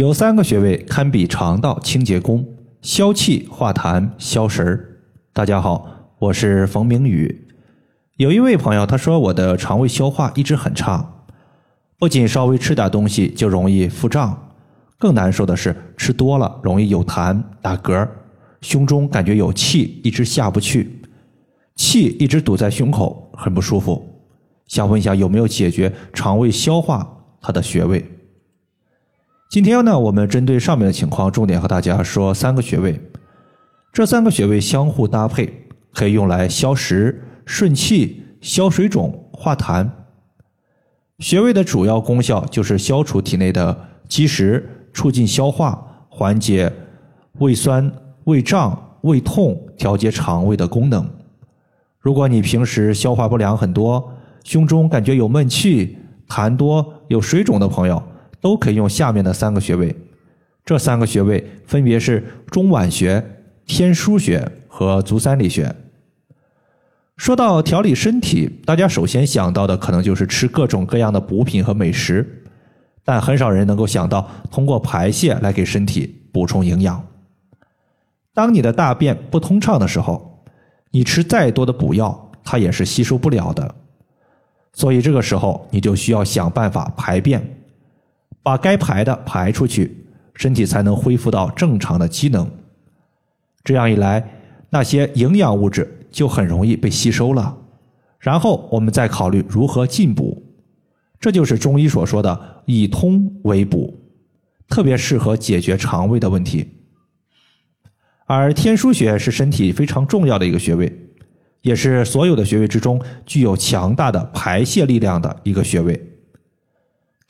有三个穴位堪比肠道清洁工，消气化痰消食儿。大家好，我是冯明宇。有一位朋友他说我的肠胃消化一直很差，不仅稍微吃点东西就容易腹胀，更难受的是吃多了容易有痰打嗝，胸中感觉有气一直下不去，气一直堵在胸口，很不舒服。想问一下有没有解决肠胃消化它的穴位？今天呢，我们针对上面的情况，重点和大家说三个穴位。这三个穴位相互搭配，可以用来消食、顺气、消水肿、化痰。穴位的主要功效就是消除体内的积食，促进消化，缓解胃酸、胃胀、胃痛，调节肠胃的功能。如果你平时消化不良很多，胸中感觉有闷气、痰多、有水肿的朋友。都可以用下面的三个穴位，这三个穴位分别是中脘穴、天枢穴和足三里穴。说到调理身体，大家首先想到的可能就是吃各种各样的补品和美食，但很少人能够想到通过排泄来给身体补充营养。当你的大便不通畅的时候，你吃再多的补药，它也是吸收不了的。所以这个时候，你就需要想办法排便。把该排的排出去，身体才能恢复到正常的机能。这样一来，那些营养物质就很容易被吸收了。然后我们再考虑如何进补，这就是中医所说的以通为补，特别适合解决肠胃的问题。而天枢穴是身体非常重要的一个穴位，也是所有的穴位之中具有强大的排泄力量的一个穴位。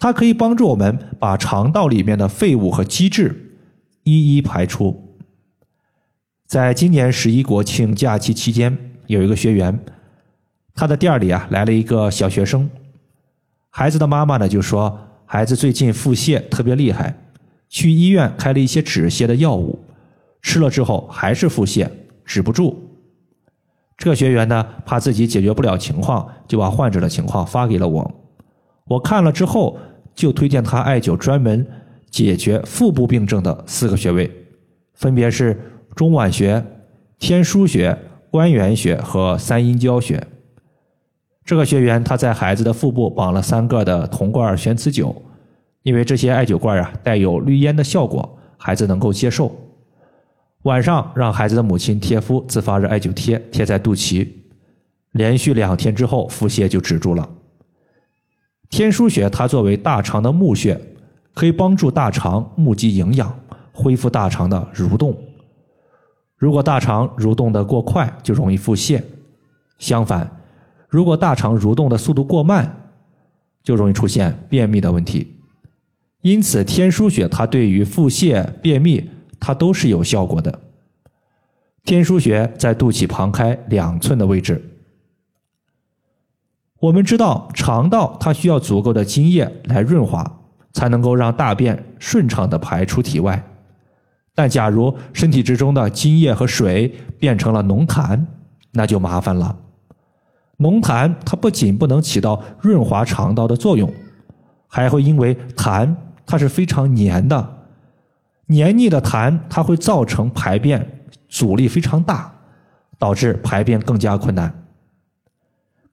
它可以帮助我们把肠道里面的废物和积滞一一排出。在今年十一国庆假期期间，有一个学员，他的店里啊来了一个小学生，孩子的妈妈呢就说，孩子最近腹泻特别厉害，去医院开了一些止泻的药物，吃了之后还是腹泻止不住。这个学员呢怕自己解决不了情况，就把患者的情况发给了我，我看了之后。就推荐他艾灸专门解决腹部病症的四个穴位，分别是中脘穴、天枢穴、关元穴和三阴交穴。这个学员他在孩子的腹部绑了三个的铜罐玄磁灸，因为这些艾灸罐啊带有滤烟的效果，孩子能够接受。晚上让孩子的母亲贴敷自发热艾灸贴，贴在肚脐，连续两天之后腹泻就止住了。天枢穴它作为大肠的募穴，可以帮助大肠募集营养，恢复大肠的蠕动。如果大肠蠕动的过快，就容易腹泻；相反，如果大肠蠕动的速度过慢，就容易出现便秘的问题。因此，天枢穴它对于腹泻、便秘，它都是有效果的。天枢穴在肚脐旁开两寸的位置。我们知道，肠道它需要足够的津液来润滑，才能够让大便顺畅的排出体外。但假如身体之中的津液和水变成了浓痰，那就麻烦了。浓痰它不仅不能起到润滑肠道的作用，还会因为痰它是非常黏的，黏腻的痰它会造成排便阻力非常大，导致排便更加困难。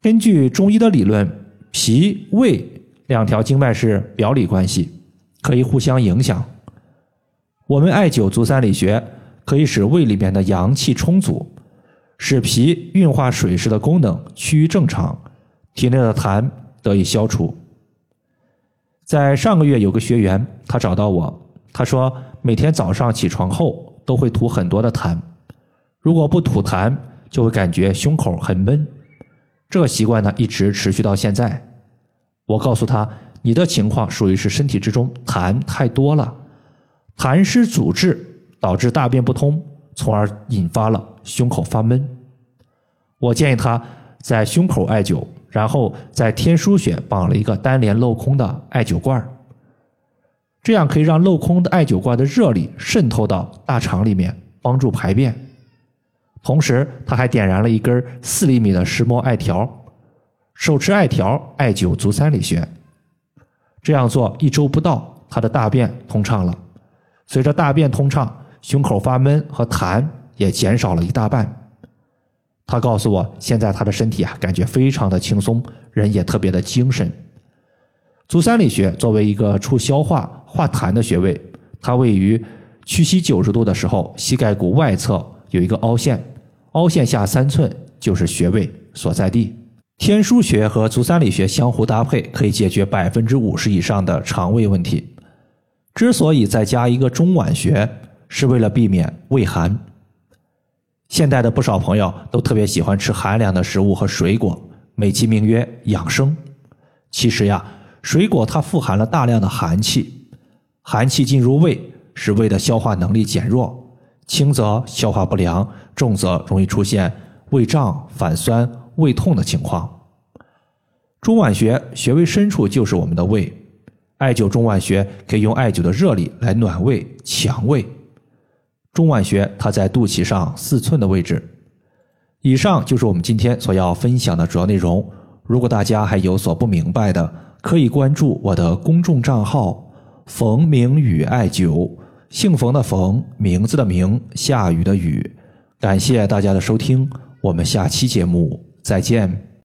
根据中医的理论，脾胃两条经脉是表里关系，可以互相影响。我们艾灸足三里穴，可以使胃里面的阳气充足，使脾运化水湿的功能趋于正常，体内的痰得以消除。在上个月有个学员，他找到我，他说每天早上起床后都会吐很多的痰，如果不吐痰，就会感觉胸口很闷。这个习惯呢，一直持续到现在。我告诉他，你的情况属于是身体之中痰太多了，痰湿阻滞导致大便不通，从而引发了胸口发闷。我建议他在胸口艾灸，然后在天枢穴绑了一个单连镂空的艾灸罐这样可以让镂空的艾灸罐的热力渗透到大肠里面，帮助排便。同时，他还点燃了一根四厘米的石磨艾条，手持艾条艾灸足三里穴。这样做一周不到，他的大便通畅了，随着大便通畅，胸口发闷和痰也减少了一大半。他告诉我，现在他的身体啊，感觉非常的轻松，人也特别的精神。足三里穴作为一个促消化、化痰的穴位，它位于屈膝九十度的时候，膝盖骨外侧有一个凹陷，凹陷下三寸就是穴位所在地。天枢穴和足三里穴相互搭配，可以解决百分之五十以上的肠胃问题。之所以再加一个中脘穴，是为了避免胃寒。现代的不少朋友都特别喜欢吃寒凉的食物和水果，美其名曰养生。其实呀，水果它富含了大量的寒气，寒气进入胃，使胃的消化能力减弱，轻则消化不良，重则容易出现胃胀、反酸、胃痛的情况。中脘穴穴位深处就是我们的胃，艾灸中脘穴可以用艾灸的热力来暖胃、强胃。中脘穴，它在肚脐上四寸的位置。以上就是我们今天所要分享的主要内容。如果大家还有所不明白的，可以关注我的公众账号“冯明宇艾灸”，姓冯的冯，名字的名，下雨的雨。感谢大家的收听，我们下期节目再见。